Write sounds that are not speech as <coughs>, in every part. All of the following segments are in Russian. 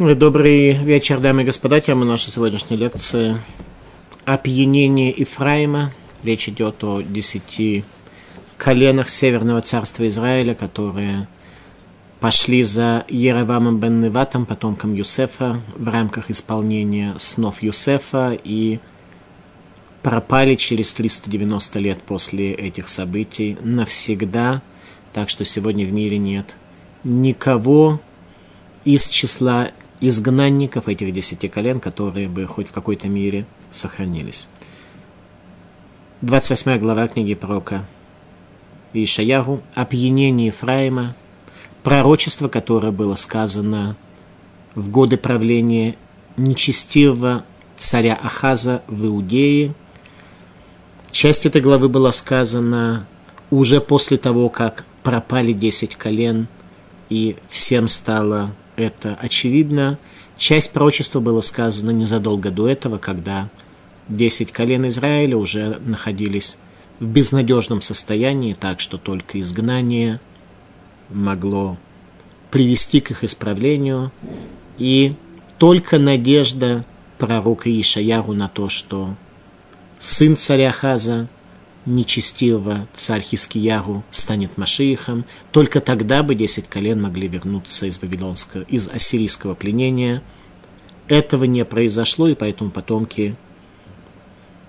Добрый вечер, дамы и господа. Тема нашей сегодняшней лекции – опьянение Ифраима. Речь идет о десяти коленах Северного царства Израиля, которые пошли за Еровамом бен Неватом, потомком Юсефа, в рамках исполнения снов Юсефа и пропали через 390 лет после этих событий навсегда. Так что сегодня в мире нет никого из числа изгнанников этих десяти колен, которые бы хоть в какой-то мере сохранились. 28 глава книги пророка Ишаягу «Опьянение Ефраима», пророчество, которое было сказано в годы правления нечестивого царя Ахаза в Иудее. Часть этой главы была сказана уже после того, как пропали десять колен, и всем стало это очевидно. Часть пророчества было сказано незадолго до этого, когда десять колен Израиля уже находились в безнадежном состоянии, так что только изгнание могло привести к их исправлению, и только надежда пророка Ишаяру на то, что сын царя Хаза – нечестивого царь Хискияру станет Машиихом, только тогда бы десять колен могли вернуться из вавилонского, из ассирийского пленения. Этого не произошло, и поэтому потомки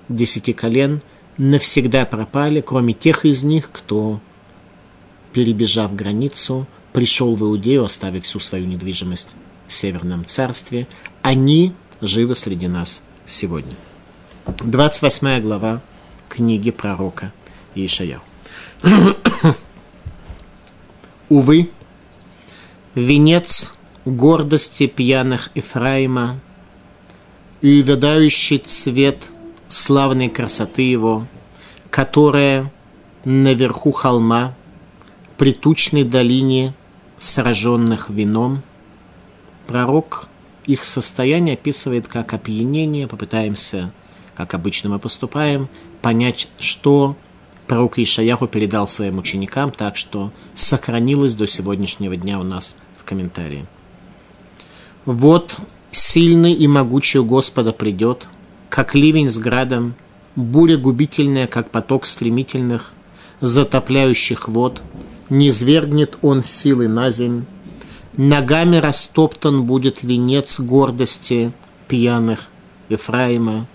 десяти колен навсегда пропали, кроме тех из них, кто, перебежав границу, пришел в Иудею, оставив всю свою недвижимость в Северном царстве. Они живы среди нас сегодня. 28 глава книги пророка Ишаяу. <coughs> Увы, венец гордости пьяных Ефраима и увядающий цвет славной красоты его, которая наверху холма, при тучной долине сраженных вином, пророк их состояние описывает как опьянение, попытаемся, как обычно мы поступаем, понять, что пророк Ишаяху передал своим ученикам, так что сохранилось до сегодняшнего дня у нас в комментарии. Вот сильный и могучий у Господа придет, как ливень с градом, буря губительная, как поток стремительных, затопляющих вод, не свергнет он силы на земь, ногами растоптан будет венец гордости пьяных Ефраима,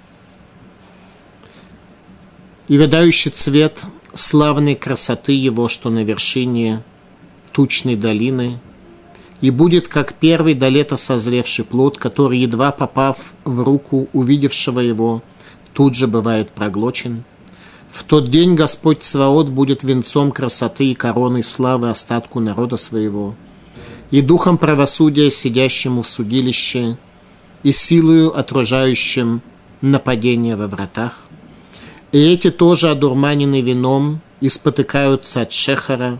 и видающий цвет славной красоты его, что на вершине тучной долины, и будет как первый до лета созревший плод, который, едва попав в руку увидевшего его, тут же бывает проглочен. В тот день Господь Цваот будет венцом красоты и короной славы остатку народа своего, и духом правосудия, сидящему в судилище, и силою, отражающим нападение во вратах. И эти тоже одурманены вином и спотыкаются от шехара.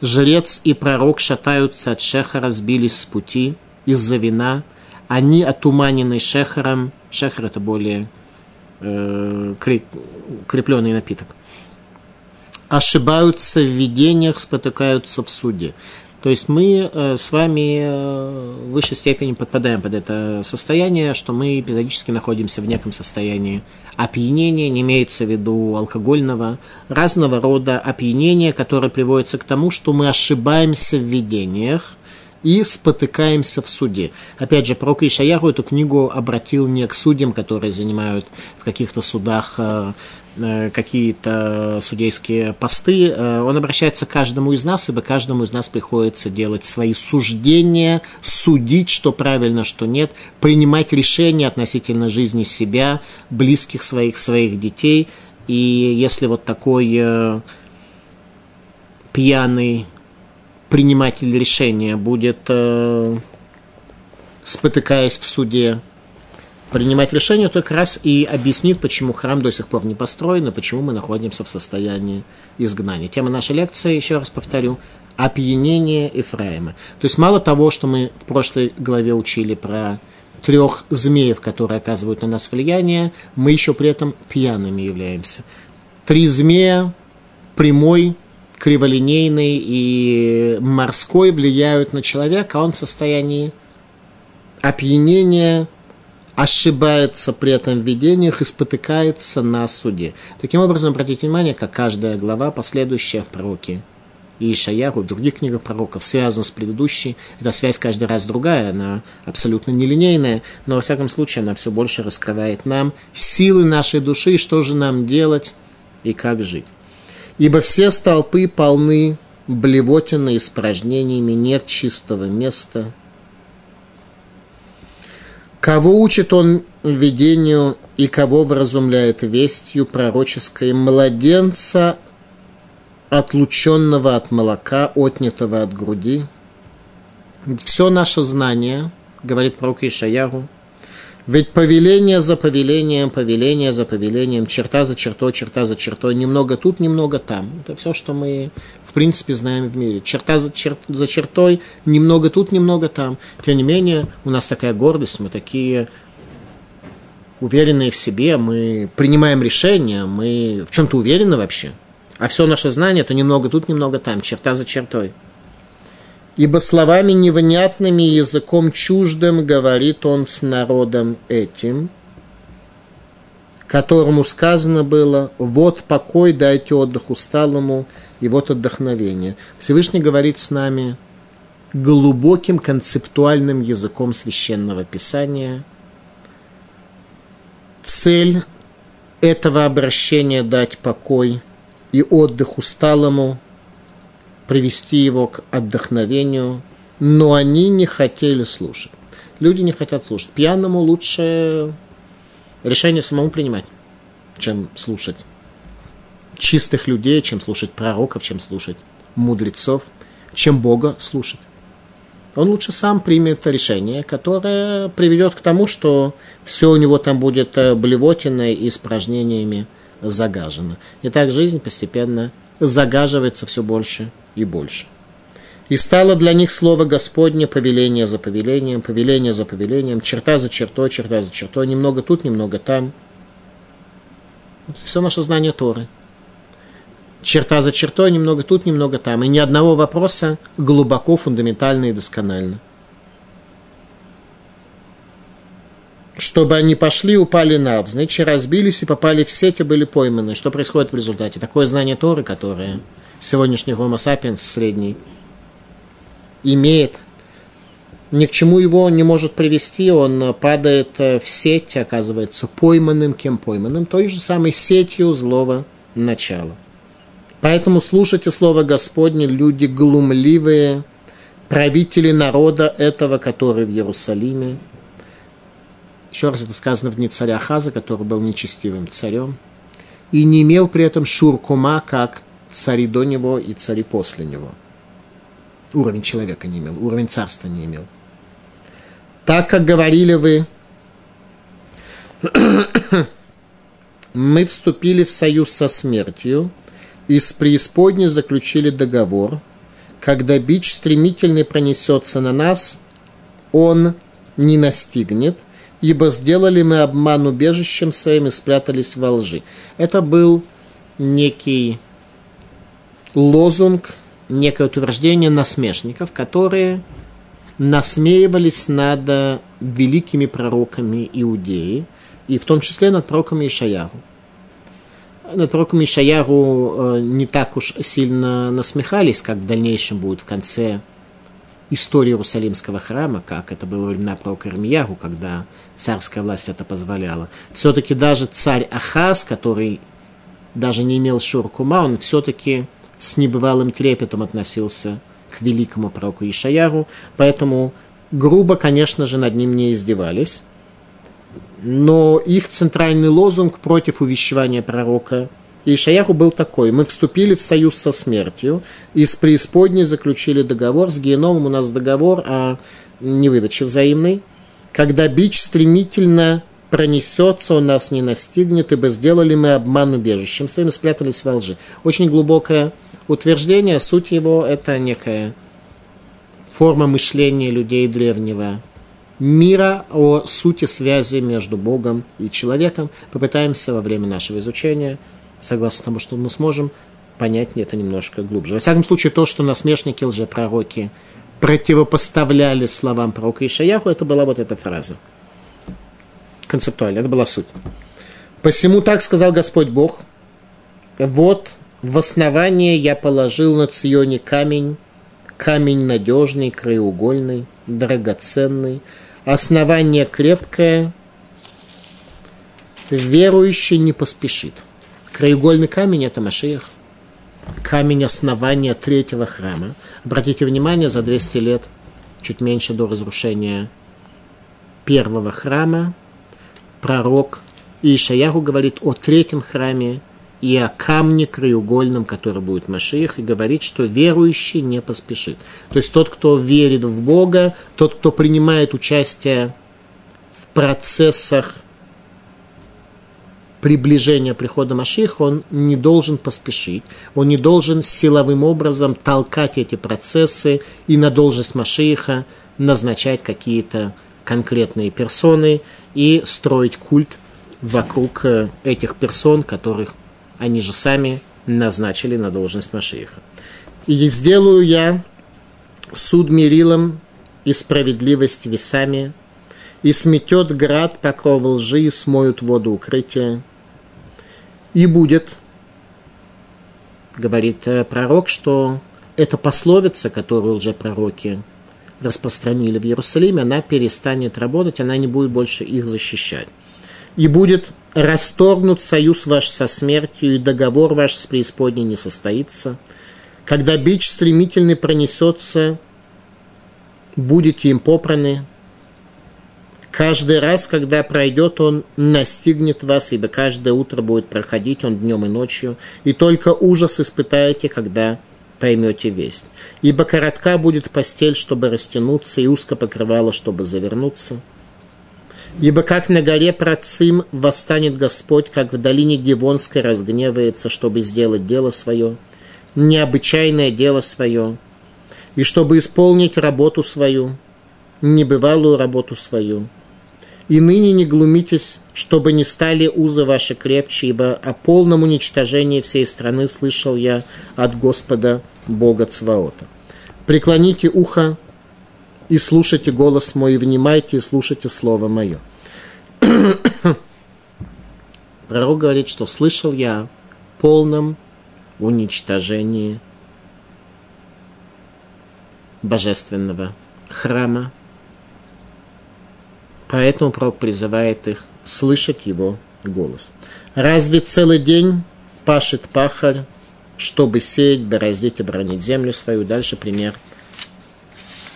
Жрец и пророк шатаются от шехара, сбились с пути из-за вина. Они отуманены шехаром. Шехар – это более э, крепленный напиток. Ошибаются в видениях, спотыкаются в суде. То есть мы э, с вами э, в высшей степени подпадаем под это состояние, что мы эпизодически находимся в неком состоянии опьянения, не имеется в виду алкогольного, разного рода опьянения, которое приводится к тому, что мы ошибаемся в видениях, и спотыкаемся в суде. Опять же, пророк Ишаяру эту книгу обратил не к судьям, которые занимают в каких-то судах Э, какие-то судейские посты, э, он обращается к каждому из нас, ибо каждому из нас приходится делать свои суждения, судить, что правильно, что нет, принимать решения относительно жизни себя, близких своих, своих детей. И если вот такой э, пьяный приниматель решения будет, э, спотыкаясь в суде, принимать решение, то как раз и объяснит, почему храм до сих пор не построен, и почему мы находимся в состоянии изгнания. Тема нашей лекции, еще раз повторю, опьянение Ефраима. То есть мало того, что мы в прошлой главе учили про трех змеев, которые оказывают на нас влияние, мы еще при этом пьяными являемся. Три змея, прямой, криволинейный и морской влияют на человека, а он в состоянии опьянение ошибается при этом видениях и спотыкается на суде. Таким образом, обратите внимание, как каждая глава, последующая в пророке и Ишаяху, в других книгах пророков, связана с предыдущей. Эта связь каждый раз другая, она абсолютно нелинейная, но, во всяком случае, она все больше раскрывает нам силы нашей души, что же нам делать и как жить. Ибо все столпы полны блевотины испражнениями, нет чистого места. Кого учит он видению и кого вразумляет вестью пророческой младенца отлученного от молока, отнятого от груди. Все наше знание, говорит пророк Ишаяру, ведь повеление за повелением, повеление за повелением, черта за чертой, черта за чертой, немного тут, немного там. Это все, что мы, в принципе, знаем в мире. Черта за, чер, за чертой, немного тут, немного там. Тем не менее, у нас такая гордость, мы такие уверенные в себе, мы принимаем решения, мы в чем-то уверены вообще – а все наше знание, то немного тут, немного там, черта за чертой. Ибо словами невнятными языком чуждым говорит он с народом этим, которому сказано было, вот покой, дайте отдых усталому, и вот отдохновение. Всевышний говорит с нами глубоким концептуальным языком священного писания. Цель этого обращения дать покой – и отдых усталому, привести его к отдохновению, но они не хотели слушать. Люди не хотят слушать. Пьяному лучше решение самому принимать, чем слушать чистых людей, чем слушать пророков, чем слушать мудрецов, чем Бога слушать. Он лучше сам примет решение, которое приведет к тому, что все у него там будет э, блевотиной и испражнениями загажена. И так жизнь постепенно загаживается все больше и больше. И стало для них слово Господне повеление за повелением, повеление за повелением, черта за чертой, черта за чертой, немного тут, немного там. Все наше знание Торы. Черта за чертой, немного тут, немного там. И ни одного вопроса глубоко, фундаментально и досконально. чтобы они пошли, упали навзничь, разбились и попали в сеть и были пойманы. Что происходит в результате? Такое знание Торы, которое сегодняшний Homo sapiens средний имеет, ни к чему его не может привести, он падает в сеть, оказывается пойманным, кем пойманным, той же самой сетью злого начала. Поэтому слушайте слово Господне, люди глумливые, правители народа этого, который в Иерусалиме – еще раз это сказано в дни царя Хаза, который был нечестивым царем, и не имел при этом шуркума, как цари до него и цари после него. Уровень человека не имел, уровень царства не имел. Так как говорили вы, <clears throat> мы вступили в союз со смертью и с преисподней заключили договор. Когда бич стремительный пронесется на нас, он не настигнет – ибо сделали мы обман убежищем своим и спрятались во лжи. Это был некий лозунг, некое утверждение насмешников, которые насмеивались над великими пророками Иудеи, и в том числе над пророком Ишаяру. Над пророком Ишаяру э, не так уж сильно насмехались, как в дальнейшем будет в конце истории Иерусалимского храма, как это было во времена пророка Ирмиягу, когда царская власть это позволяла. Все-таки даже царь Ахаз, который даже не имел шуркума, он все-таки с небывалым трепетом относился к великому пророку Ишаяру, поэтому грубо, конечно же, над ним не издевались. Но их центральный лозунг против увещевания пророка – и Ишаяху был такой. Мы вступили в союз со смертью и с преисподней заключили договор. С геномом у нас договор о невыдаче взаимной. Когда бич стремительно пронесется, он нас не настигнет, ибо сделали мы обман убежищем своим и спрятались во лжи. Очень глубокое утверждение. Суть его – это некая форма мышления людей древнего мира, о сути связи между Богом и человеком. Попытаемся во время нашего изучения согласно тому, что мы сможем понять это немножко глубже. Во всяком случае, то, что насмешники, лжепророки противопоставляли словам пророка Ишаяху, это была вот эта фраза. Концептуально, это была суть. Посему так сказал Господь Бог, вот в основание я положил на Ционе камень, камень надежный, краеугольный, драгоценный, основание крепкое, верующий не поспешит. Краеугольный камень – это Машиях. Камень основания третьего храма. Обратите внимание, за 200 лет, чуть меньше до разрушения первого храма, пророк Ишаяху говорит о третьем храме и о камне краеугольном, который будет Машиих, и говорит, что верующий не поспешит. То есть тот, кто верит в Бога, тот, кто принимает участие в процессах приближения прихода Машиха, он не должен поспешить, он не должен силовым образом толкать эти процессы и на должность Машиха назначать какие-то конкретные персоны и строить культ вокруг э, этих персон, которых они же сами назначили на должность Машииха. И сделаю я суд мерилом и справедливость весами, и сметет град покрова лжи, и смоют воду укрытия. И будет, говорит э, пророк, что эта пословица, которую лжепророки распространили в Иерусалиме, она перестанет работать, она не будет больше их защищать. И будет расторгнут союз ваш со смертью, и договор ваш с преисподней не состоится. Когда бич стремительный пронесется, будете им попраны. Каждый раз, когда пройдет он, настигнет вас, ибо каждое утро будет проходить он днем и ночью, и только ужас испытаете, когда поймете весть. Ибо коротка будет постель, чтобы растянуться, и узко покрывало, чтобы завернуться – Ибо как на горе Процим восстанет Господь, как в долине Дивонской разгневается, чтобы сделать дело свое, необычайное дело свое, и чтобы исполнить работу свою, небывалую работу свою. И ныне не глумитесь, чтобы не стали узы ваши крепче, ибо о полном уничтожении всей страны слышал я от Господа Бога Цваота. Преклоните ухо и слушайте голос мой, и внимайте, и слушайте слово мое. <coughs> Пророк говорит, что слышал я полном уничтожении божественного храма. Поэтому пророк призывает их слышать его голос. Разве целый день пашет пахарь, чтобы сеять, бороздить и бронить землю свою? Дальше пример –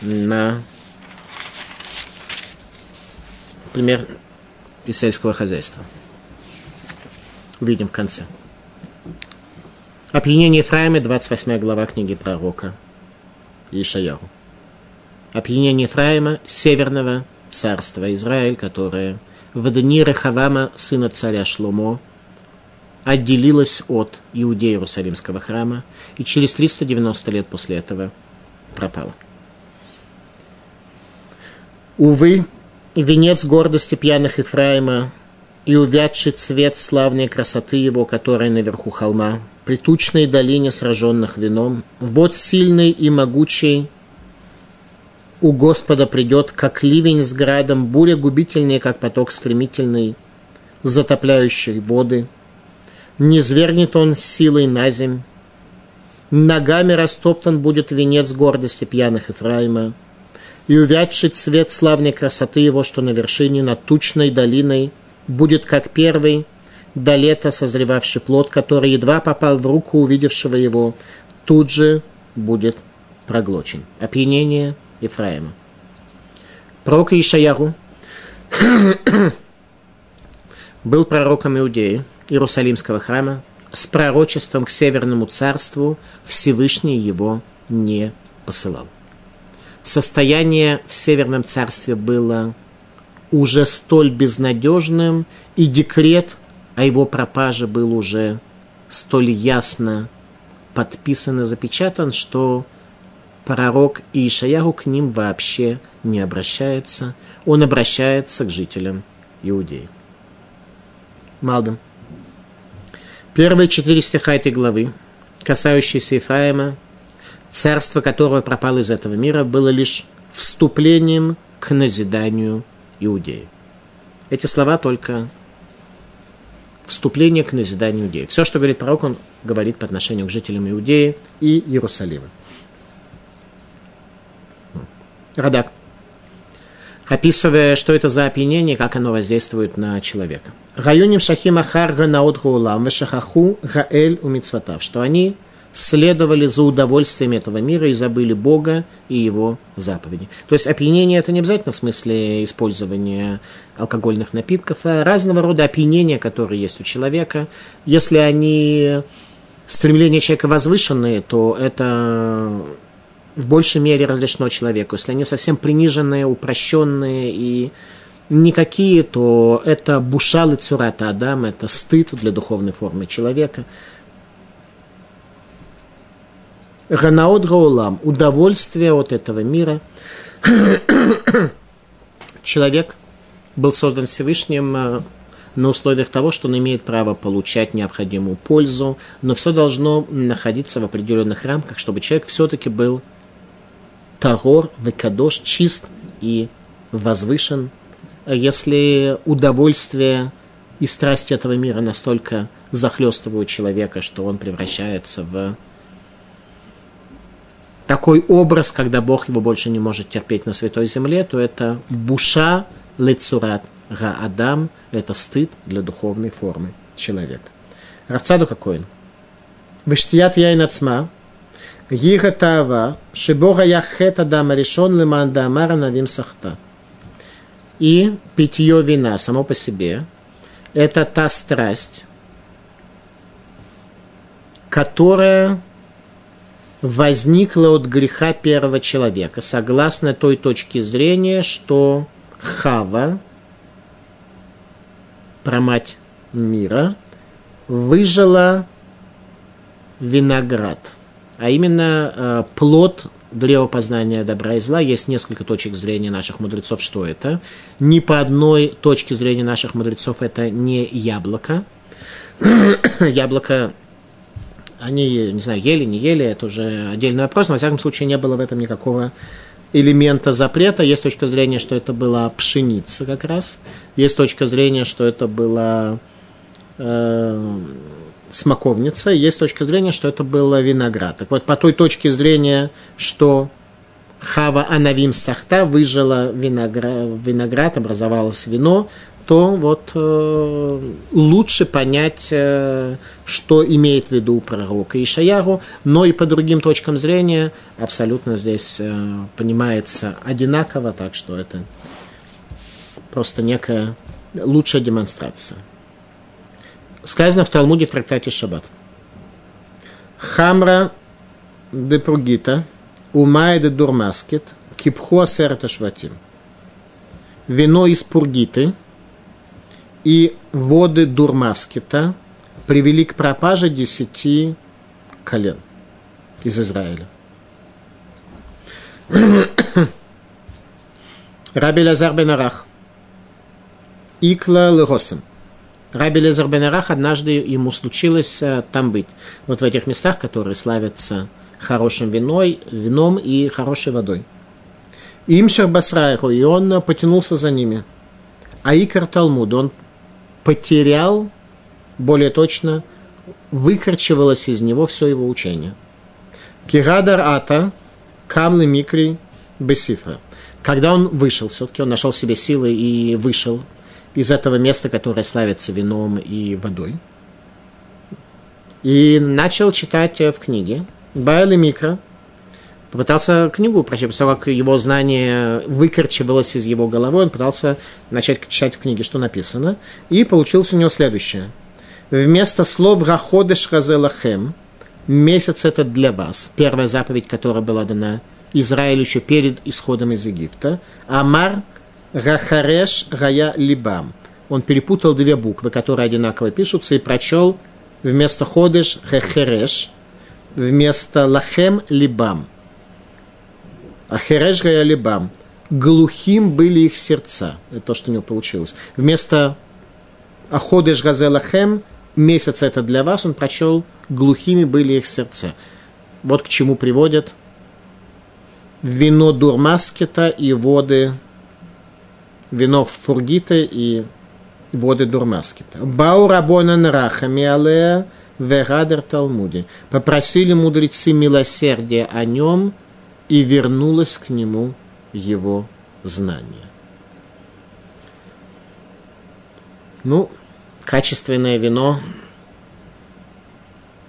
на пример из сельского хозяйства. Увидим в конце. Опьянение Ефраима, 28 глава книги пророка Ишаяру. Опьянение Ефраима, северного царства Израиль, которое в дни Рахавама, сына царя Шломо, отделилось от Иудеи Иерусалимского храма и через 390 лет после этого пропало. Увы, венец гордости пьяных Ефраима и увядший цвет славной красоты его, которая наверху холма, при тучной долине сраженных вином, вот сильный и могучий у Господа придет, как ливень с градом, буря губительная, как поток стремительный, затопляющий воды. Не звернет он силой на земь. Ногами растоптан будет венец гордости пьяных Ефраима, и увядший цвет славной красоты его, что на вершине над тучной долиной, будет как первый до лета созревавший плод, который едва попал в руку увидевшего его, тут же будет проглочен. Опьянение Ефраима. Пророк Ишаяру <coughs> был пророком Иудеи, Иерусалимского храма, с пророчеством к Северному царству Всевышний его не посылал состояние в Северном царстве было уже столь безнадежным, и декрет о его пропаже был уже столь ясно подписан и запечатан, что пророк Ишаяху к ним вообще не обращается. Он обращается к жителям Иудеи. Малгам. Первые четыре стиха этой главы, касающиеся Ефраима, царство которое пропало из этого мира, было лишь вступлением к назиданию Иудеи. Эти слова только вступление к назиданию Иудеи. Все, что говорит пророк, он говорит по отношению к жителям Иудеи и Иерусалима. Радак. Описывая, что это за опьянение, как оно воздействует на человека. Районим шахим ахар ганаот гулам вешахаху гаэль у что они следовали за удовольствиями этого мира и забыли Бога и Его заповеди. То есть опьянение это не обязательно в смысле использования алкогольных напитков, а разного рода опьянения, которые есть у человека. Если они стремления человека возвышенные, то это в большей мере разрешено человеку. Если они совсем приниженные, упрощенные и никакие, то это бушал и цурата Адам, это стыд для духовной формы человека. Ганаот Гаулам, удовольствие от этого мира. <coughs> Человек был создан Всевышним э, на условиях того, что он имеет право получать необходимую пользу, но все должно находиться в определенных рамках, чтобы человек все-таки был Тагор, Векадош, чист и возвышен. Если удовольствие и страсть этого мира настолько захлестывают человека, что он превращается в такой образ, когда Бог его больше не может терпеть на святой земле, то это буша лецурат га адам, это стыд для духовной формы человека. Равцаду какой он? Вештият яйн ацма, Гига Тава, Шибога Яхет Адам решен Леман Дамара Навим Сахта. И питье вина само по себе – это та страсть, которая возникла от греха первого человека, согласно той точке зрения, что Хава, промать мира, выжила виноград – а именно э, плод древа познания добра и зла. Есть несколько точек зрения наших мудрецов, что это. Ни по одной точке зрения наших мудрецов это не яблоко. <clears throat> яблоко они, не знаю, ели, не ели, это уже отдельный вопрос, но, во всяком случае, не было в этом никакого элемента запрета. Есть точка зрения, что это была пшеница как раз. Есть точка зрения, что это была э, смоковница, есть точка зрения, что это было виноград. Так вот, по той точке зрения, что Хава Анавим Сахта выжила виноград, виноград образовалось вино, то вот э, лучше понять, э, что имеет в виду пророк Ишаяру, но и по другим точкам зрения абсолютно здесь э, понимается одинаково, так что это просто некая лучшая демонстрация сказано в Талмуде в трактате Шаббат. Хамра де Пругита, Умай де Дурмаскет, Кипху Асерата Шватим. Вино из Пургиты и воды Дурмаскета привели к пропаже десяти колен из Израиля. <coughs> Раби Лазар бен Арах. Икла Легосем. Раби Лезер Бенарах однажды ему случилось э, там быть. Вот в этих местах, которые славятся хорошим виной, вином и хорошей водой. Имшер Басрайху, и он потянулся за ними. А Икар Талмуд, он потерял, более точно, выкорчевалось из него все его учение. Кирадар Ата, Камлы Микри, Бесифра. Когда он вышел, все-таки он нашел себе силы и вышел из этого места, которое славится вином и водой. И начал читать в книге Байли Микро. Попытался книгу прочесть, того, как его знание выкорчевалось из его головы, он пытался начать читать в книге, что написано. И получилось у него следующее. Вместо слов «Раходеш Разелахем» месяц это для вас. Первая заповедь, которая была дана Израилю еще перед исходом из Египта. Амар – Рахареш Рая Либам. Он перепутал две буквы, которые одинаково пишутся, и прочел вместо Ходеш Рехереш, вместо Лахем Либам. Ахереш Рая Либам. Глухим были их сердца. Это то, что у него получилось. Вместо Аходеш Газе Лахем, месяц это для вас, он прочел глухими были их сердца. Вот к чему приводят вино Дурмаскета и воды, вино Фургита и воды Дурмаскета. Бау Рабонан Рахами Алея Верадер Талмуди. Попросили мудрецы милосердия о нем, и вернулось к нему его знание. Ну, качественное вино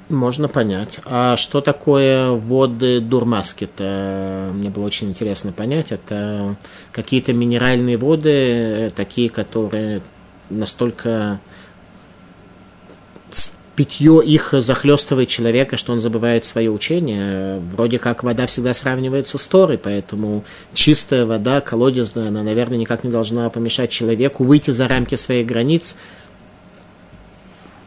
можно понять. А что такое воды Дурмаски-то? Мне было очень интересно понять. Это какие-то минеральные воды, такие, которые настолько питье их захлестывает человека, что он забывает свое учение. Вроде как вода всегда сравнивается с Торой, поэтому чистая вода, колодезная, она, наверное, никак не должна помешать человеку выйти за рамки своих границ,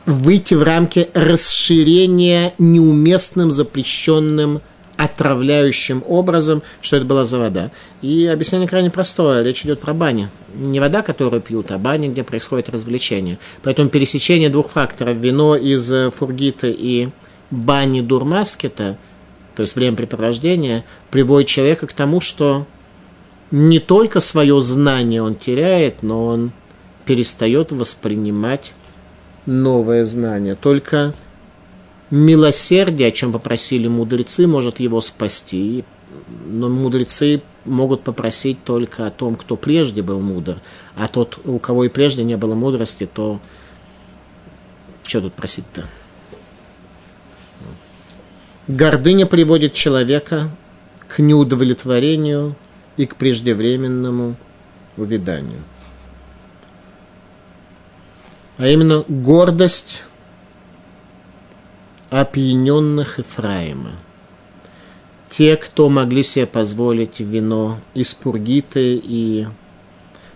выйти в рамки расширения неуместным, запрещенным отравляющим образом, что это была за вода. И объяснение крайне простое. Речь идет про баню. Не вода, которую пьют, а баня, где происходит развлечение. Поэтому пересечение двух факторов, вино из э, фургита и бани дурмаскета, то есть времяпрепровождения, приводит человека к тому, что не только свое знание он теряет, но он перестает воспринимать новое знание. Только милосердие, о чем попросили мудрецы, может его спасти. Но мудрецы могут попросить только о том, кто прежде был мудр. А тот, у кого и прежде не было мудрости, то что тут просить-то? Гордыня приводит человека к неудовлетворению и к преждевременному увяданию. А именно гордость опьяненных Ефраима. Те, кто могли себе позволить вино из Пургиты и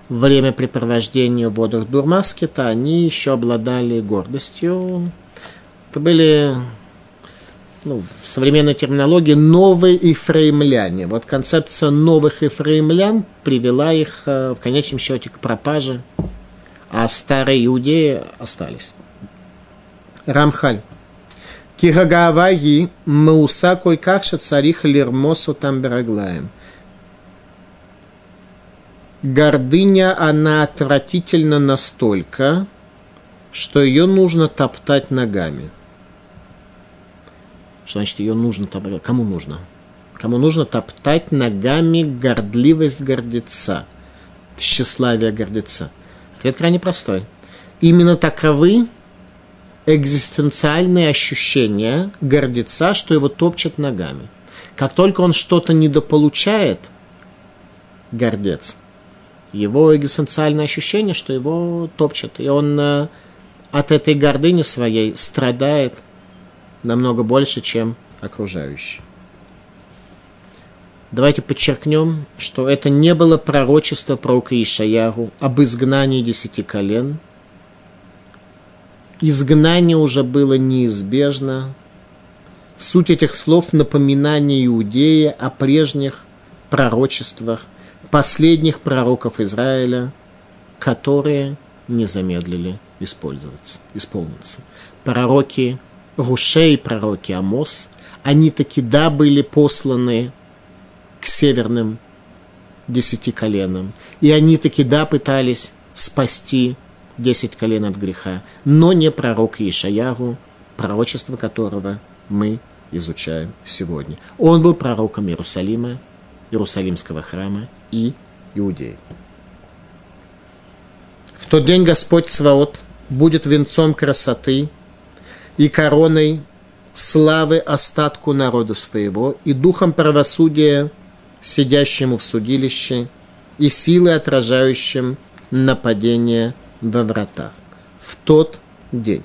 времяпрепровождение в водах Дурмаскета, они еще обладали гордостью. Это были ну, в современной терминологии новые ефраимляне. Вот концепция новых ефраимлян привела их э, в конечном счете к пропаже, а старые иудеи остались. Рамхаль. Кигагааваги мауса коль какша царих лермосу там бераглаем. Гордыня, она отвратительна настолько, что ее нужно топтать ногами. Что значит ее нужно топтать? Кому нужно? Кому нужно топтать ногами гордливость гордеца, тщеславие гордеца? Ответ крайне простой. Именно таковы экзистенциальные ощущения гордеца, что его топчет ногами. Как только он что-то недополучает, гордец, его экзистенциальное ощущение, что его топчет. И он э, от этой гордыни своей страдает намного больше, чем окружающие. Давайте подчеркнем, что это не было пророчество пророка Ишаяру об изгнании десяти колен – изгнание уже было неизбежно. Суть этих слов – напоминание Иудея о прежних пророчествах, последних пророков Израиля, которые не замедлили использоваться, исполниться. Пророки Рушей, пророки Амос, они таки да были посланы к северным десяти коленам, и они таки да пытались спасти десять колен от греха, но не пророк Ишаяру, пророчество которого мы изучаем сегодня. Он был пророком Иерусалима, Иерусалимского храма и Иудеи. В тот день Господь Цваот будет венцом красоты и короной славы остатку народа своего и духом правосудия сидящему в судилище и силы, отражающим нападение во вратах. В тот день.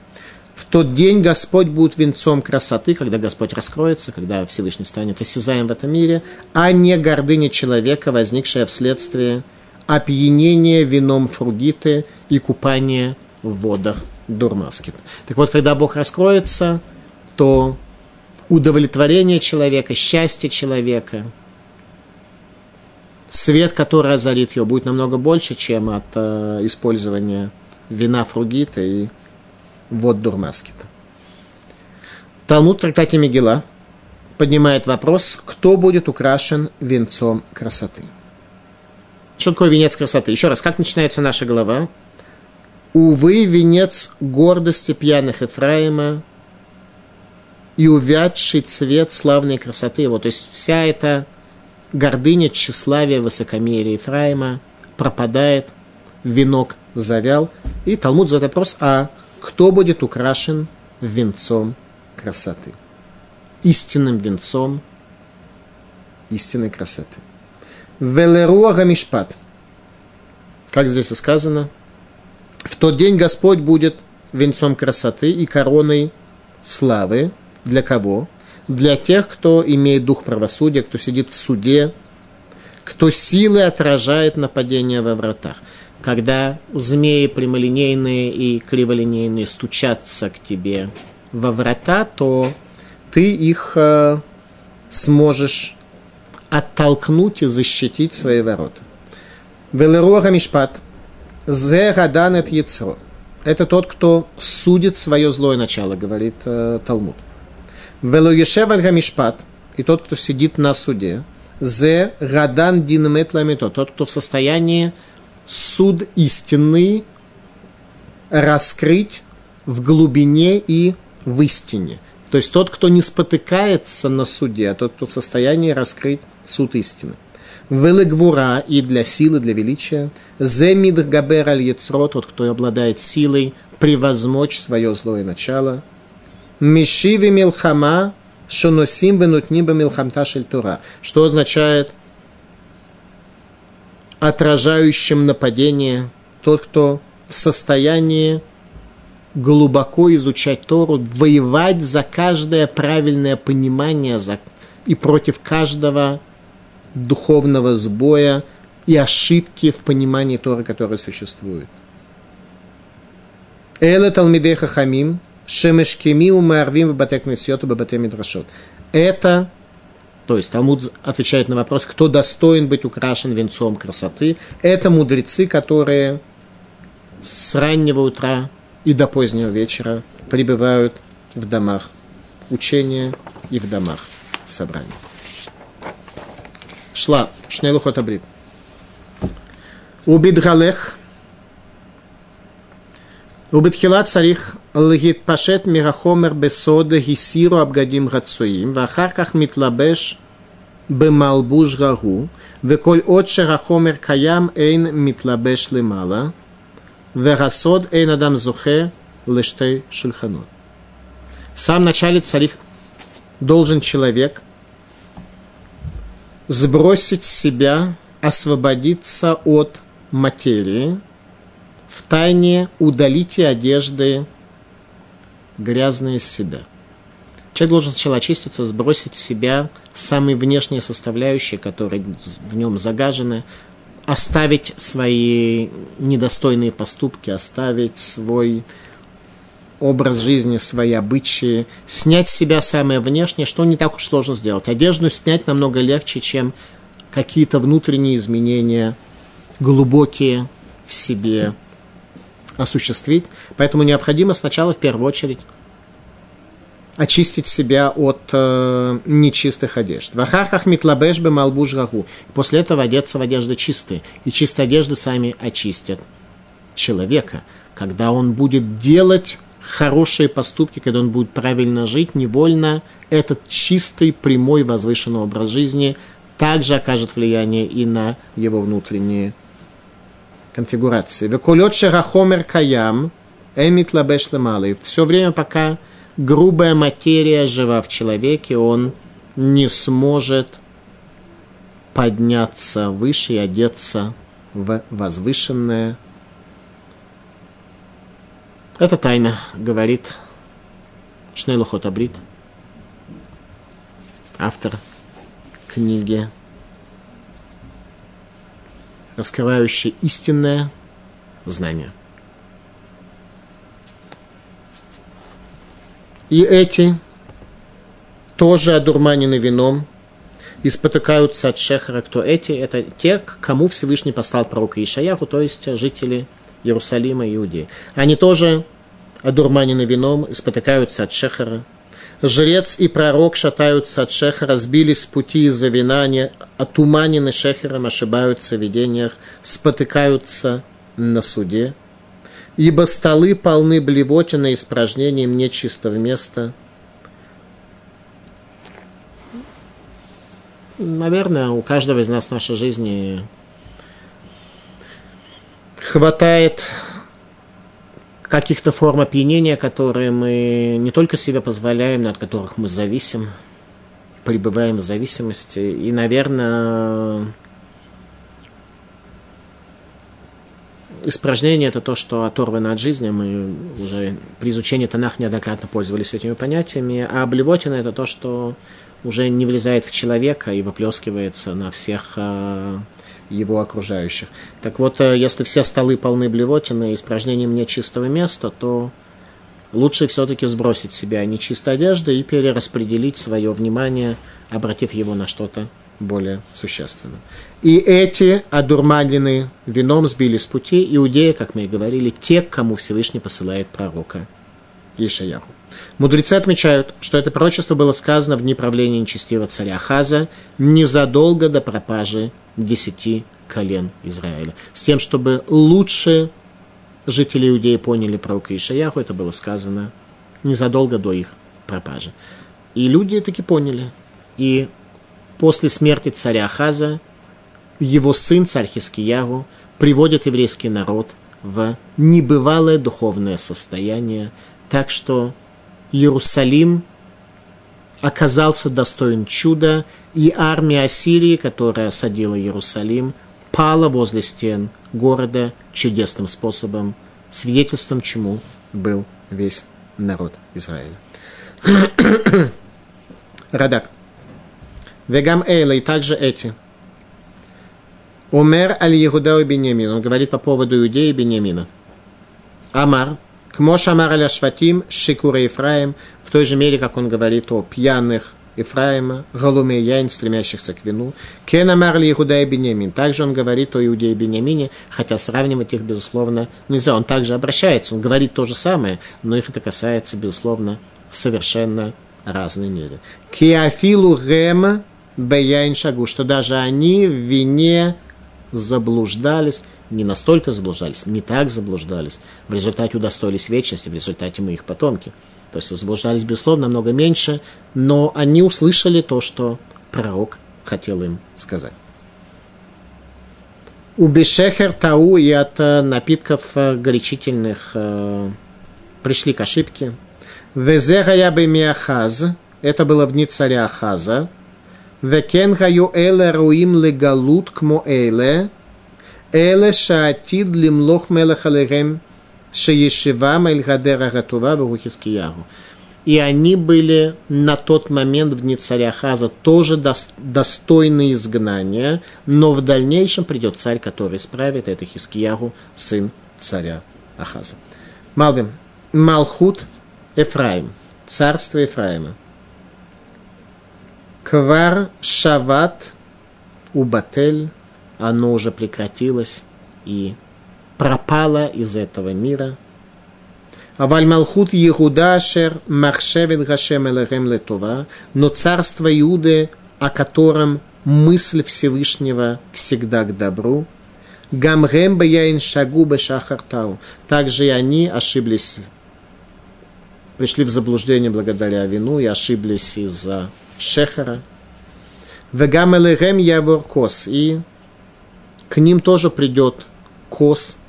В тот день Господь будет венцом красоты, когда Господь раскроется, когда Всевышний станет осязаем в этом мире, а не гордыня человека, возникшая вследствие опьянения вином фругиты и купания в водах дурмаскит. Так вот, когда Бог раскроется, то удовлетворение человека, счастье человека, свет, который озарит его, будет намного больше, чем от э, использования вина фругита и вод дурмаскита. Талмуд в трактате Мегила поднимает вопрос, кто будет украшен венцом красоты. Что такое венец красоты? Еще раз, как начинается наша глава? Увы, венец гордости пьяных Ефраима и увядший цвет славной красоты его. То есть вся эта гордыня, тщеславие, высокомерие Ефраима пропадает, венок завял. И Талмуд задает вопрос, а кто будет украшен венцом красоты? Истинным венцом истинной красоты. Велеруага Мишпат. Как здесь и сказано, в тот день Господь будет венцом красоты и короной славы. Для кого? Для тех, кто имеет дух правосудия, кто сидит в суде, кто силы отражает нападение во вратах. Когда змеи прямолинейные и криволинейные стучатся к тебе во врата, то ты их э, сможешь оттолкнуть и защитить свои ворота. Велеруага Мишпат. Зе гаданет яцро. Это тот, кто судит свое злое начало, говорит э, Талмуд. Велуешев Мишпат. И тот, кто сидит на суде. Зе гадан динмет ламито. Тот, кто в состоянии суд истинный раскрыть в глубине и в истине. То есть тот, кто не спотыкается на суде, а тот, кто в состоянии раскрыть суд истины. Велегвура и для силы, для величия. Земид габер аль яцро, тот, кто обладает силой превозмочь свое злое начало. Мишиви милхама шоносим венутниба милхамта шельтура. Что означает отражающим нападение тот, кто в состоянии глубоко изучать Тору, воевать за каждое правильное понимание за, и против каждого духовного сбоя и ошибки в понимании Торы, которые существуют. Эла Талмидей Хахамим, Шемешкеми Умарвим Бабатекнесьоту Бабатемидрашот. Это, то есть Талмуд отвечает на вопрос, кто достоин быть украшен венцом красоты. Это мудрецы, которые с раннего утра и до позднего вечера пребывают в домах учения и в домах собраний шла шней лухот абрит. Убетхилат царих лгит пашет мирахомер бесода гисиру абгадим гацуим, вахарках митлабеш бемалбуш гару, веколь отшер ахомер каям эйн митлабеш лемала, верасод эйн адам зухе лештей шульханот. В самом начале царих должен человек сбросить себя, освободиться от материи – в тайне удалите одежды грязные из себя. Человек должен сначала очиститься, сбросить с себя самые внешние составляющие, которые в нем загажены, оставить свои недостойные поступки, оставить свой образ жизни, свои обычаи, снять с себя самое внешнее, что не так уж сложно сделать. Одежду снять намного легче, чем какие-то внутренние изменения, глубокие в себе осуществить. Поэтому необходимо сначала, в первую очередь, очистить себя от э, нечистых одежд. Вахархах митлабеш бы малбуж рагу. После этого одеться в одежды чистые. И чистые одежды сами очистят человека. Когда он будет делать хорошие поступки, когда он будет правильно жить, невольно этот чистый, прямой, возвышенный образ жизни также окажет влияние и на его внутренние конфигурации. Векулет шерахомер каям, эмит лабеш лемалый. Все время, пока грубая материя жива в человеке, он не сможет подняться выше и одеться в возвышенное это тайна, говорит Шнейлухот Абрит, автор книги, раскрывающей истинное знание. И эти тоже одурманены вином и спотыкаются от шехара. Кто эти? Это те, кому Всевышний послал пророка Ишаяху, то есть жители Иерусалима и Иудеи. Они тоже одурманены вином и спотыкаются от шехара. Жрец и пророк шатаются от шехера, сбились с пути из-за вина, отуманены шехером, ошибаются в видениях, спотыкаются на суде. Ибо столы полны блевотина испражнением нечистого места. Наверное, у каждого из нас в нашей жизни хватает каких-то форм опьянения, которые мы не только себе позволяем, но от которых мы зависим, пребываем в зависимости. И, наверное, испражнение – это то, что оторвано от жизни. Мы уже при изучении Танах неоднократно пользовались этими понятиями. А блевотина – это то, что уже не влезает в человека и выплескивается на всех а, его окружающих. Так вот, э, если все столы полны блевотины и испражнением нечистого места, то лучше все-таки сбросить себя нечистой одежды и перераспределить свое внимание, обратив его на что-то более существенное. И эти одурманенные вином сбили с пути иудеи, как мы и говорили, те, кому Всевышний посылает пророка Ишаяху. Мудрецы отмечают, что это пророчество было сказано в дни правления нечестивого царя Хаза незадолго до пропажи десяти колен Израиля. С тем, чтобы лучше жители Иудеи поняли пророка Ишаяху, это было сказано незадолго до их пропажи. И люди таки поняли. И после смерти царя Хаза его сын, царь Хискиягу, приводит еврейский народ в небывалое духовное состояние, так что Иерусалим оказался достоин чуда, и армия Ассирии, которая осадила Иерусалим, пала возле стен города чудесным способом, свидетельством чему был весь народ Израиля. <coughs> Радак. Вегам Эйла и также эти. Умер аль Егуда и Бенемин. Он говорит по поводу Иудеи и Бенемина. Амар, Кмош Амар аля Шватим, Шикура Ефраим, в той же мере, как он говорит о пьяных Ефраима, Галуме Яин, стремящихся к вину. Кен Амар ли Иуда и Бенемин. Также он говорит о Иуде и Бенемине, хотя сравнивать их, безусловно, нельзя. Он также обращается, он говорит то же самое, но их это касается, безусловно, совершенно разной мере. Киафилу Гем Беяин Шагу, что даже они в вине заблуждались, не настолько заблуждались, не так заблуждались. В результате удостоились вечности, в результате мы их потомки. То есть заблуждались, безусловно, намного меньше, но они услышали то, что пророк хотел им сказать. У Бешехер Тау и от э, напитков э, горячительных э, пришли к ошибке. Везеха я бы Миахаз, это было в дни царя Ахаза. Векен гаю эле руим легалут кмо эле, Эле шаатид лимлох мелах алехем шеешивам эль гадера гатува Хискиягу. И они были на тот момент в дни царя Хаза тоже достойны изгнания, но в дальнейшем придет царь, который исправит это Хискиягу, сын царя Ахаза. Малбим. Малхут Эфраим. Царство Ефраима. Квар Шават Убатель оно уже прекратилось и пропало из этого мира. Аваль Малхут Егудашер Махшевит Гашем Элехем Летова, но царство Иуды, о котором мысль Всевышнего всегда к добру, Гамрем Баяин Шагу Бешахартау. Также и они ошиблись, пришли в заблуждение благодаря вину и ошиблись из-за Шехара. Вегам Элехем Яворкос. И к ним тоже придет кос,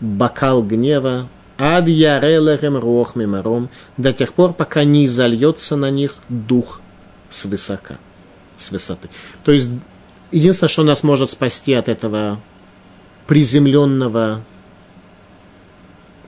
бокал гнева, ад ярелехем рох мемаром, до тех пор, пока не изольется на них дух с высока, с высоты. То есть, единственное, что нас может спасти от этого приземленного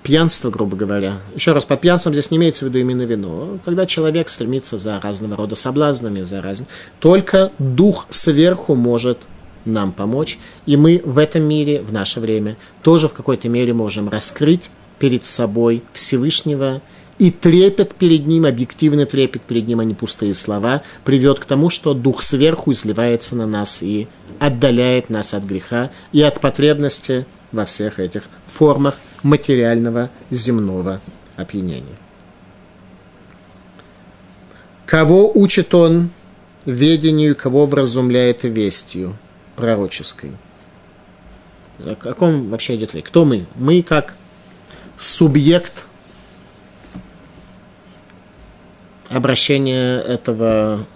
пьянства, грубо говоря. Еще раз, под пьянством здесь не имеется в виду именно вино. Когда человек стремится за разного рода соблазнами, за разным... Только дух сверху может нам помочь. И мы в этом мире, в наше время, тоже в какой-то мере можем раскрыть перед собой Всевышнего, и трепет перед ним, объективный трепет перед ним, а не пустые слова, приведет к тому, что дух сверху изливается на нас и отдаляет нас от греха и от потребности во всех этих формах материального земного опьянения. Кого учит он ведению, кого вразумляет вестью пророческой? О каком вообще идет речь? Кто мы? Мы как субъект обращения этого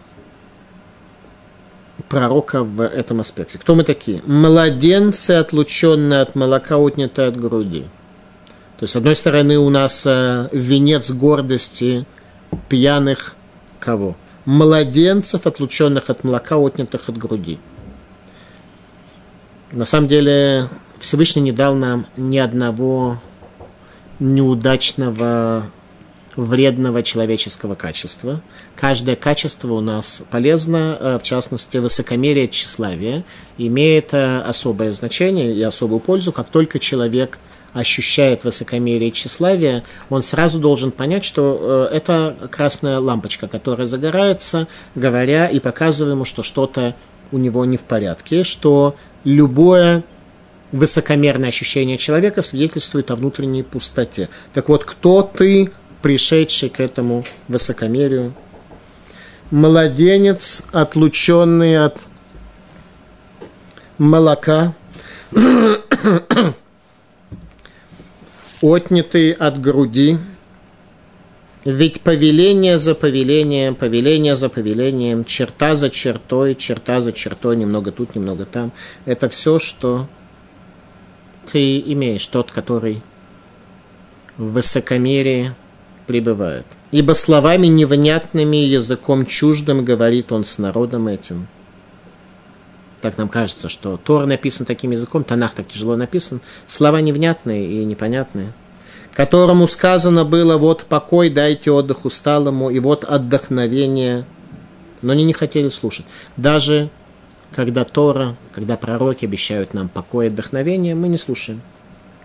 пророка в этом аспекте. Кто мы такие? Младенцы, отлученные от молока, отнятые от груди. То есть, с одной стороны, у нас э, венец гордости пьяных кого? Младенцев, отлученных от молока, отнятых от груди. На самом деле, Всевышний не дал нам ни одного неудачного вредного человеческого качества. Каждое качество у нас полезно, э, в частности, высокомерие, тщеславие, имеет э, особое значение и особую пользу, как только человек ощущает высокомерие и тщеславие, он сразу должен понять, что э, это красная лампочка, которая загорается, говоря и показывая ему, что что-то у него не в порядке, что любое высокомерное ощущение человека свидетельствует о внутренней пустоте. Так вот, кто ты, пришедший к этому высокомерию? Младенец, отлученный от молока, отнятый от груди, ведь повеление за повелением, повеление за повелением, черта за чертой, черта за чертой, немного тут, немного там. Это все, что ты имеешь, тот, который в высокомерии пребывает. Ибо словами невнятными языком чуждым говорит он с народом этим. Так нам кажется, что Тор написан таким языком, Танах так тяжело написан. Слова невнятные и непонятные. Которому сказано было, вот покой дайте отдых усталому, и вот отдохновение. Но они не хотели слушать. Даже когда Тора, когда пророки обещают нам покой и отдохновение, мы не слушаем.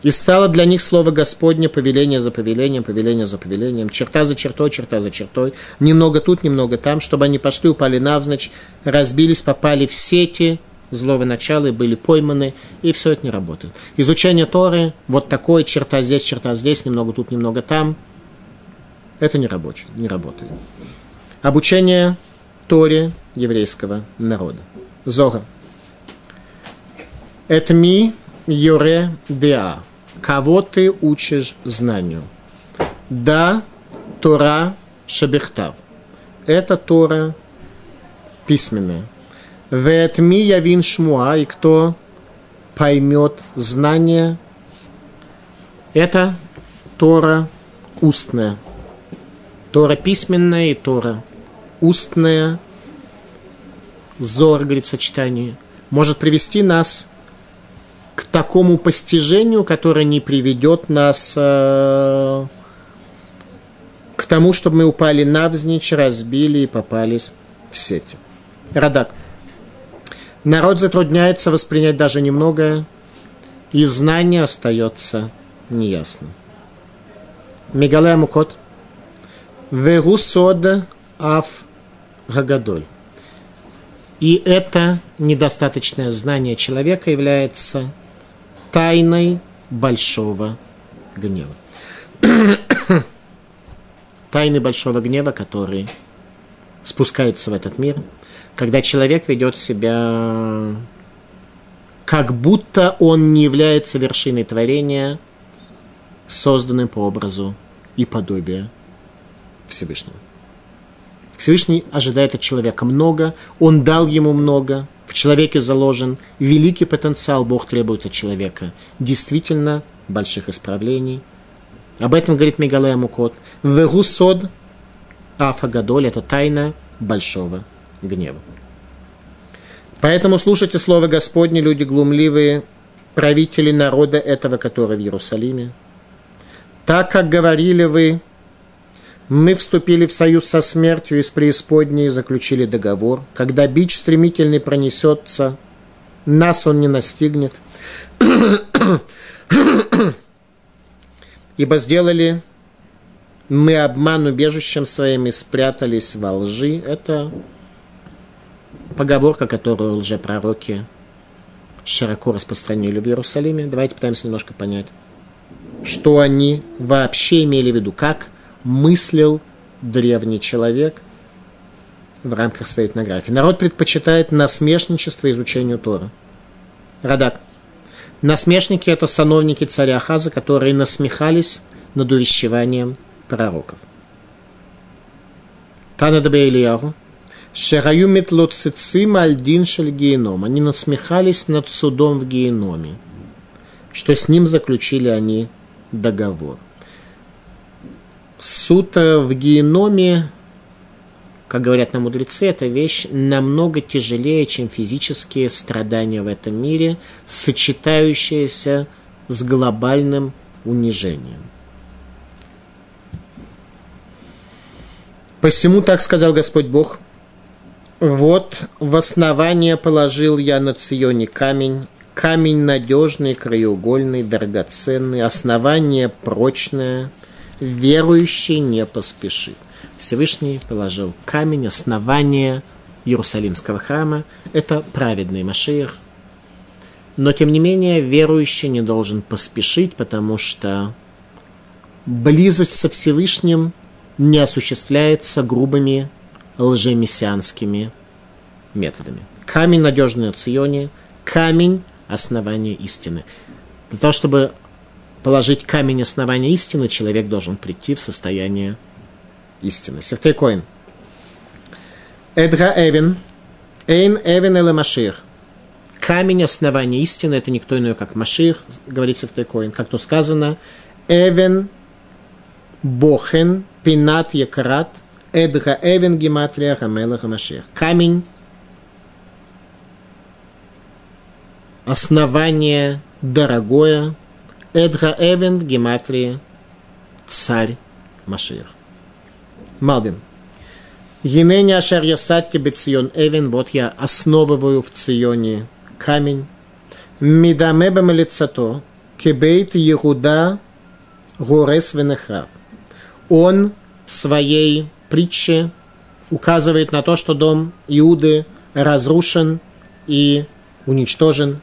И стало для них слово Господне повеление за повелением, повеление за повелением, черта за чертой, черта за чертой, немного тут, немного там, чтобы они пошли, упали навзничь, разбились, попали в сети злого начала были пойманы, и все это не работает. Изучение Торы, вот такое, черта здесь, черта здесь, немного тут, немного там, это не работает. Не работает. Обучение Торе еврейского народа. Зора. Этми Йоре Деа кого ты учишь знанию. Да, Тора Шабехтав. Это Тора письменная. Ветми явин шмуа, и кто поймет знание, это Тора устная. Тора письменная и Тора устная. Зор, говорит, в сочетании, может привести нас к такому постижению, которое не приведет нас э, к тому, чтобы мы упали навзничь, разбили и попались в сети. Радак. Народ затрудняется воспринять даже немного, и знание остается неясным. Мегалея Мукот. Верусод аф гагадоль. И это недостаточное знание человека является тайной большого гнева. <coughs> Тайны большого гнева, который спускается в этот мир, когда человек ведет себя как будто он не является вершиной творения, созданным по образу и подобию Всевышнего. Всевышний ожидает от человека много, он дал ему много – в человеке заложен великий потенциал, Бог требует от человека. Действительно, больших исправлений. Об этом говорит Мегалея Мукот. Вегусод Афагадоль – это тайна большого гнева. Поэтому слушайте слово Господне, люди глумливые, правители народа этого, который в Иерусалиме. Так, как говорили вы, мы вступили в союз со смертью и с преисподней и заключили договор. Когда бич стремительный пронесется, нас он не настигнет. Ибо сделали мы обман убежищем своим и спрятались во лжи. Это поговорка, которую лжепророки широко распространили в Иерусалиме. Давайте пытаемся немножко понять, что они вообще имели в виду, как – мыслил древний человек, в рамках своей этнографии. Народ предпочитает насмешничество изучению Тора. Радак. Насмешники – это сановники царя Ахаза, которые насмехались над увещеванием пророков. Тана Ильягу. Шераю метлоцицим альдин шель геном. Они насмехались над судом в геноме, что с ним заключили они договор. Суд в геноме, как говорят нам мудрецы, это вещь намного тяжелее, чем физические страдания в этом мире, сочетающиеся с глобальным унижением. Посему так сказал Господь Бог. Вот в основание положил я на Ционе камень, камень надежный, краеугольный, драгоценный, основание прочное, верующий не поспешит. Всевышний положил камень, основание Иерусалимского храма. Это праведный Машиах. Но, тем не менее, верующий не должен поспешить, потому что близость со Всевышним не осуществляется грубыми лжемессианскими методами. Камень надежный на Ционе, камень основания истины. Для того, чтобы положить камень основания истины, человек должен прийти в состояние истины. Сефтей Коин. Эдга Эвен. Эйн Эвен эле Машир. Камень основания истины – это никто иной, как Машир, говорит Сефтей Коин. Как то сказано, Эвен Бохен Пинат Якарат Эдга Эвен Гематрия Хамела Хамашех. Камень основание дорогое. Эдга Эвен Гематрия Царь Машех. Малбим. Енене Ашер Ясадки Бецион Эвен, вот я основываю в Ционе камень. Мидамеба лицато, кебейт Егуда Горес Венехрав он в своей притче указывает на то, что дом Иуды разрушен и уничтожен.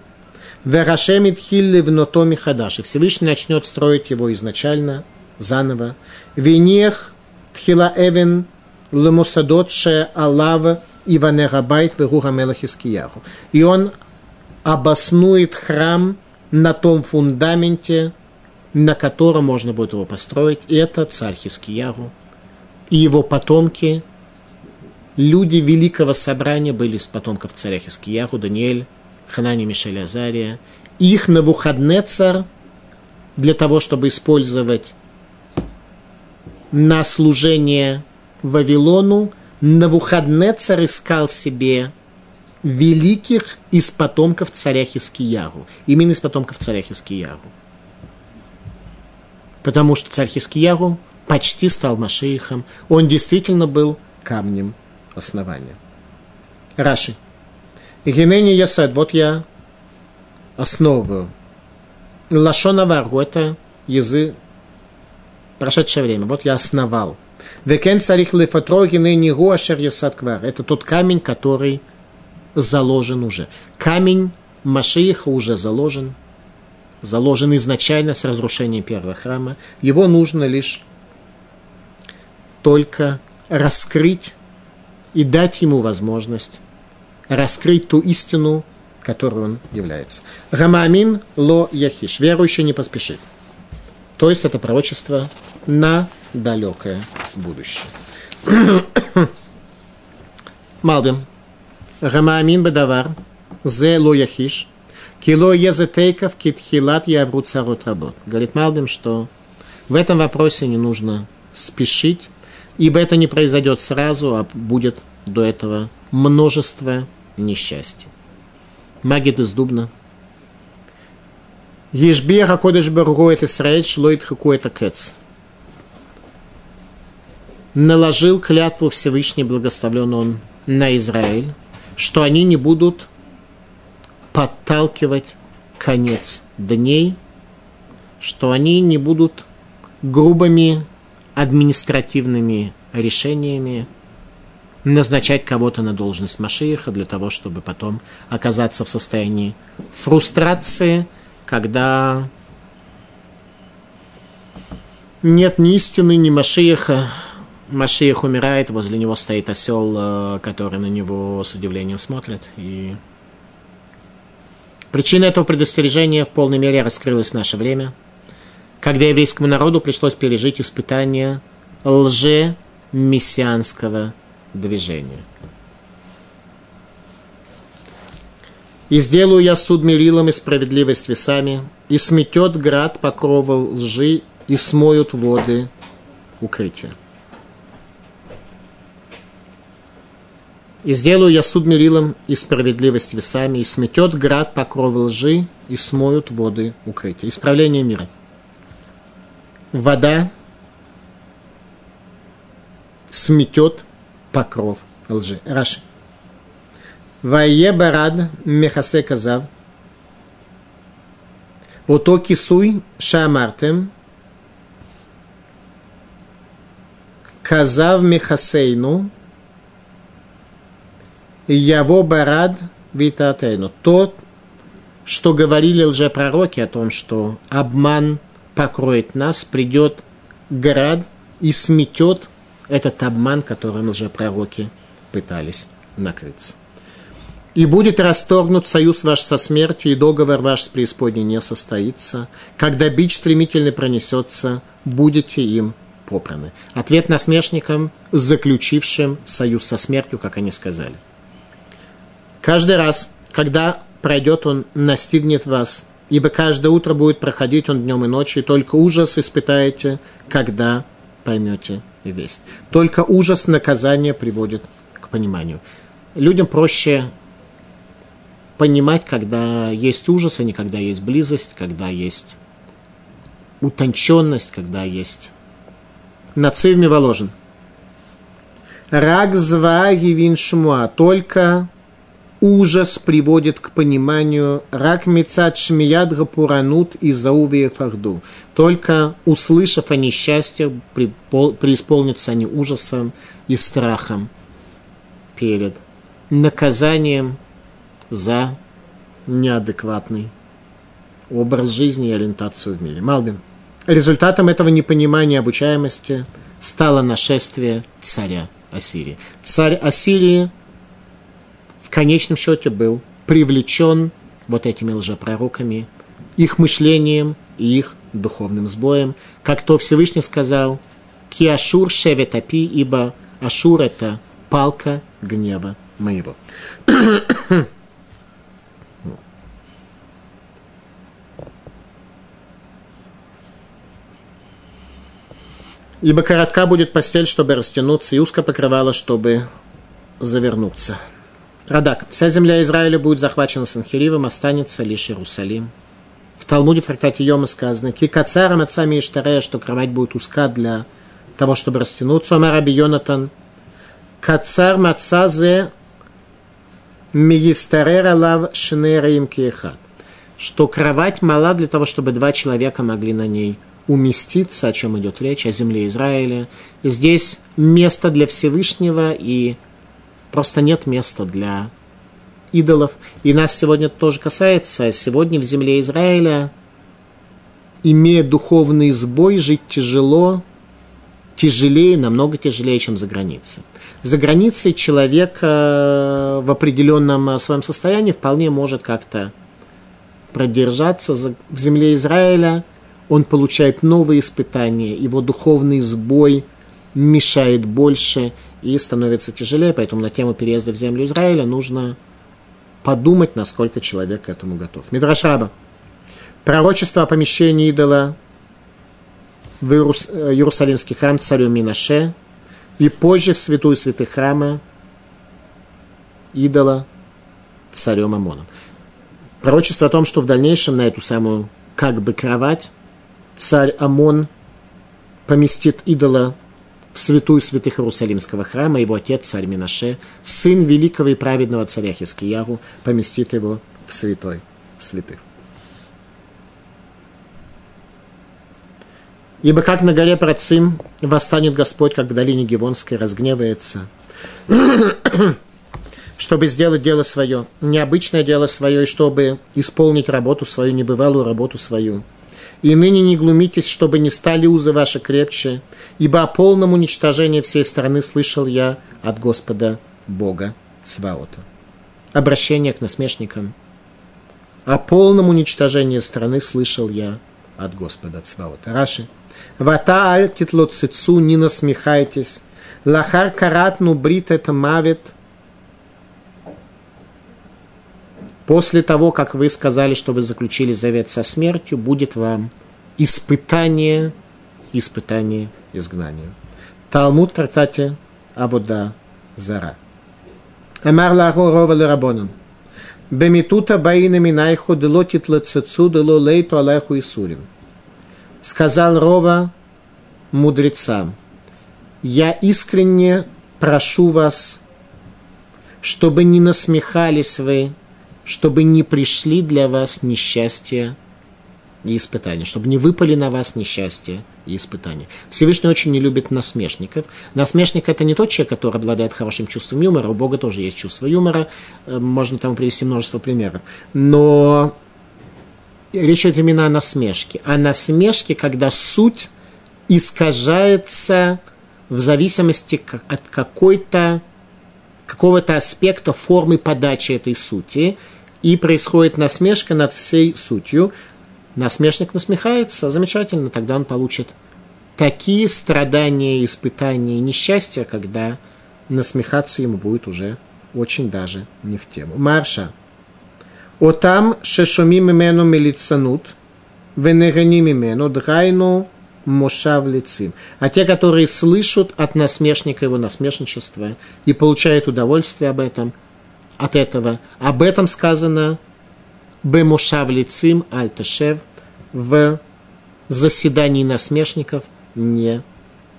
Верашемит хилли в нотоми хадаши. Всевышний начнет строить его изначально, заново. Венех тхила эвен лемусадот ше алава иванерабайт вегура мелахискияху. И он обоснует храм на том фундаменте, на котором можно будет его построить. И это царь Хискиягу. И его потомки, люди великого собрания были из потомков царя Хискиягу, Даниэль, Ханани, Мишель, Азария. Их на царь для того, чтобы использовать на служение Вавилону, Навуходнецар искал себе великих из потомков царя Хискияру. Именно из потомков царя Хискияру потому что царь Хискиягу почти стал Машиихом. Он действительно был камнем основания. Раши. Генени Ясад, вот я основываю. Лашона Варгу, это язык прошедшее время. Вот я основал. Векен царих лефатро генени гуашер Ясад Квар. Это тот камень, который заложен уже. Камень Машииха уже заложен – заложен изначально с разрушением первого храма. Его нужно лишь только раскрыть и дать ему возможность раскрыть ту истину, которой он является. Рамамин ло яхиш. Верующий не поспешит. То есть это пророчество на далекое будущее. <coughs> Малбим. Рамамин бедавар. Зе ло яхиш. Кило езетейков китхилат явру царот работ. Говорит Малбим, что в этом вопросе не нужно спешить, ибо это не произойдет сразу, а будет до этого множество несчастий. Магит из Дубна. Ешбия хакодыш баругу это Исраэль, шлоит хаку это кец. Наложил клятву Всевышний, благословлен он на Израиль, что они не будут подталкивать конец дней, что они не будут грубыми административными решениями назначать кого-то на должность Машииха для того, чтобы потом оказаться в состоянии фрустрации, когда нет ни истины, ни Машииха, Машиях умирает, возле него стоит осел, э, который на него с удивлением смотрит. И причина этого предостережения в полной мере раскрылась в наше время, когда еврейскому народу пришлось пережить испытание лже-мессианского движения. «И сделаю я суд мерилом и справедливость весами, и сметет град покрова лжи, и смоют воды укрытия». И сделаю я суд мерилом и справедливость весами, и сметет град покровы лжи, и смоют воды укрытия. Исправление мира. Вода сметет покров лжи. Раши. Вае барад мехасе казав. Ото кисуй шамартем. Казав мехасейну. Яво барад витатейну. Тот, что говорили лжепророки о том, что обман покроет нас, придет град и сметет этот обман, которым лжепророки пытались накрыться. И будет расторгнут союз ваш со смертью, и договор ваш с преисподней не состоится. Когда бич стремительно пронесется, будете им попраны. Ответ насмешникам, заключившим союз со смертью, как они сказали. Каждый раз, когда пройдет он, настигнет вас, ибо каждое утро будет проходить он днем и ночью, и только ужас испытаете, когда поймете весть. Только ужас наказания приводит к пониманию. Людям проще понимать, когда есть ужас, а не когда есть близость, когда есть утонченность, когда есть нацив миволожен. Рак зва шмуа. Только ужас приводит к пониманию рак мецат шмияд гапуранут и заувия фахду. Только услышав о несчастье, преисполнятся они ужасом и страхом перед наказанием за неадекватный образ жизни и ориентацию в мире. Малбин. Результатом этого непонимания обучаемости стало нашествие царя Ассирии. Царь Ассирии в конечном счете был привлечен вот этими лжепророками, их мышлением и их духовным сбоем, как то Всевышний сказал, «Киашур шевет апи, ибо Ашур – это палка гнева моего». Ибо коротка будет постель, чтобы растянуться, и узко покрывало, чтобы завернуться. Радак. Вся земля Израиля будет захвачена Санхиривом, останется лишь Иерусалим. В Талмуде в трактате Йома сказано, «Кикацарам отцами Иштарея, что кровать будет узка для того, чтобы растянуться». Омар Раби Йонатан, «Кацар мацазе миистарера лав шнераим киехат». Что кровать мала для того, чтобы два человека могли на ней уместиться, о чем идет речь, о земле Израиля. Здесь место для Всевышнего, и просто нет места для идолов. И нас сегодня тоже касается. Сегодня в земле Израиля, имея духовный сбой, жить тяжело, тяжелее, намного тяжелее, чем за границей. За границей человек э, в определенном своем состоянии вполне может как-то продержаться в земле Израиля – он получает новые испытания, его духовный сбой мешает больше и становится тяжелее, поэтому на тему переезда в землю Израиля нужно подумать, насколько человек к этому готов. Мидрашаба. Пророчество о помещении идола в Иерус... Иерусалимский храм царю Минаше и позже в святую святых храма идола царем Амоном. Пророчество о том, что в дальнейшем на эту самую как бы кровать царь Амон поместит идола в святую святых Иерусалимского храма, его отец, царь Минаше, сын великого и праведного царя Хискиягу, поместит его в святой святых. Ибо как на горе Працим восстанет Господь, как в долине Гивонской разгневается, <clears throat> чтобы сделать дело свое, необычное дело свое, и чтобы исполнить работу свою, небывалую работу свою – И ныне не глумитесь, чтобы не стали узы ваши крепче, ибо о полном уничтожении всей страны слышал я от Господа Бога Цваота. Обращение к насмешникам. О полном уничтожении страны слышал я от Господа Цваота. Раши. Вата альтитло цицу, не насмехайтесь. Лахар каратну брит это мавит. После того, как вы сказали, что вы заключили завет со смертью, будет вам испытание, испытание изгнанию. Талмуд в Авода Зара. Амар лаго рова лерабонан. Бемитута баина минайху делотит лецецу дело лейту алейху исурим. Сказал Рова мудрецам, я искренне прошу вас, чтобы не насмехались вы, чтобы не пришли для вас несчастья и испытания, чтобы не выпали на вас несчастье и испытания. Всевышний очень не любит насмешников. Насмешник – это не тот человек, который обладает хорошим чувством юмора. У Бога тоже есть чувство юмора. Э, можно там привести множество примеров. Но речь идет именно о насмешке. О насмешке, когда суть искажается в зависимости от какой-то какого-то аспекта формы подачи этой сути, и происходит насмешка над всей сутью. Насмешник насмехается, замечательно, тогда он получит такие страдания, испытания и несчастья, когда насмехаться ему будет уже очень даже не в тему. Марша. Отам шешоми мимену милицанут, венегани мимену драйну мошав лицим. А те, которые слышат от насмешника его насмешничества и получают удовольствие об этом, от этого, об этом сказано Бемушав лицим альташев в заседании насмешников не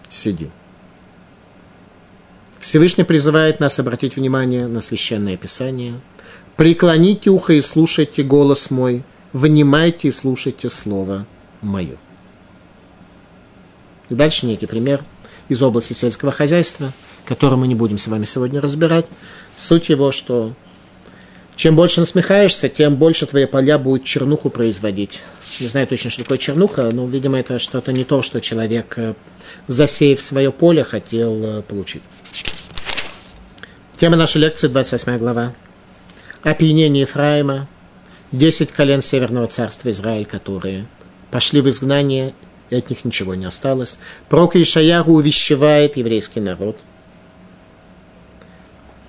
сиди. Всевышний призывает нас обратить внимание на священное писание. Преклоните ухо и слушайте голос мой, внимайте и слушайте слово мое. И дальше некий пример из области сельского хозяйства, который мы не будем с вами сегодня разбирать. Суть его, что чем больше насмехаешься, тем больше твои поля будут чернуху производить. Не знаю точно, что такое чернуха, но, видимо, это что-то не то, что человек, э, засеяв свое поле, хотел э, получить. Тема нашей лекции, 28 глава. Опьянение Ефраима, 10 колен Северного царства Израиль, которые пошли в изгнание и от них ничего не осталось. Пророк Ишаяру увещевает еврейский народ,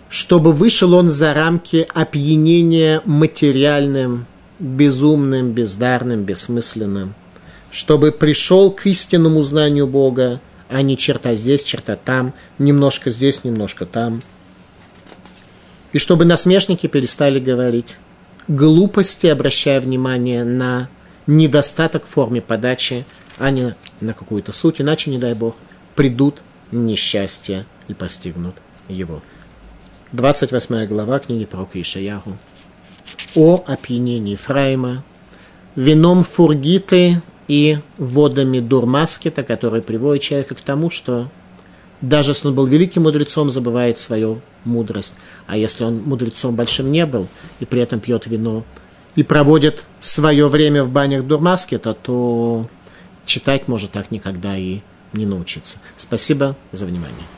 чтобы вышел он за рамки опьянения материальным, безумным, бездарным, бессмысленным, чтобы пришел к истинному знанию Бога, а не черта здесь, черта там, немножко здесь, немножко там. И чтобы насмешники перестали говорить глупости, обращая внимание на недостаток в форме подачи а не на какую-то суть, иначе, не дай Бог, придут несчастья и постигнут его. 28 глава книги пророка Ишаяху о опьянении Фрайма, вином фургиты и водами дурмаскета, который приводит человека к тому, что даже если он был великим мудрецом, забывает свою мудрость. А если он мудрецом большим не был и при этом пьет вино и проводит свое время в банях дурмаскета, то читать может так никогда и не научиться. Спасибо за внимание.